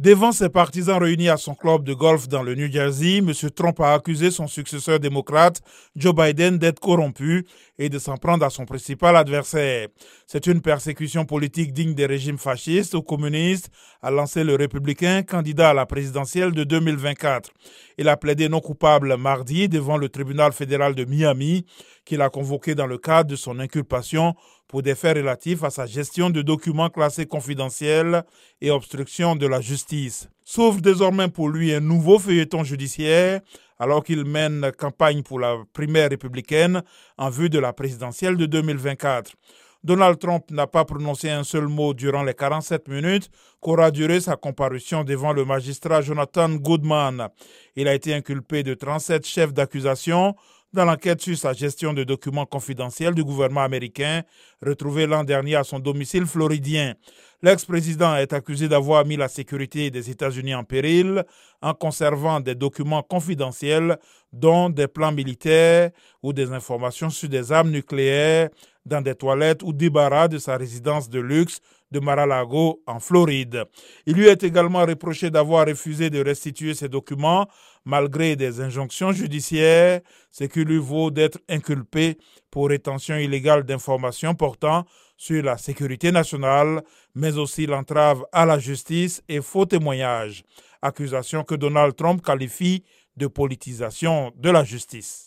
Devant ses partisans réunis à son club de golf dans le New Jersey, M. Trump a accusé son successeur démocrate, Joe Biden, d'être corrompu et de s'en prendre à son principal adversaire. C'est une persécution politique digne des régimes fascistes ou communistes, a lancé le républicain candidat à la présidentielle de 2024. Il a plaidé non coupable mardi devant le tribunal fédéral de Miami, qu'il a convoqué dans le cadre de son inculpation pour des faits relatifs à sa gestion de documents classés confidentiels et obstruction de la justice. S'ouvre désormais pour lui un nouveau feuilleton judiciaire alors qu'il mène campagne pour la primaire républicaine en vue de la présidentielle de 2024. Donald Trump n'a pas prononcé un seul mot durant les 47 minutes qu'aura duré sa comparution devant le magistrat Jonathan Goodman. Il a été inculpé de 37 chefs d'accusation dans l'enquête sur sa gestion de documents confidentiels du gouvernement américain retrouvé l'an dernier à son domicile floridien. L'ex-président est accusé d'avoir mis la sécurité des États-Unis en péril en conservant des documents confidentiels dont des plans militaires ou des informations sur des armes nucléaires dans des toilettes ou débarras de sa résidence de luxe de Mar-a-Lago en Floride. Il lui est également reproché d'avoir refusé de restituer ses documents malgré des injonctions judiciaires, ce qui lui vaut d'être inculpé pour rétention illégale d'informations portant sur la sécurité nationale, mais aussi l'entrave à la justice et faux témoignages, accusation que Donald Trump qualifie de politisation de la justice.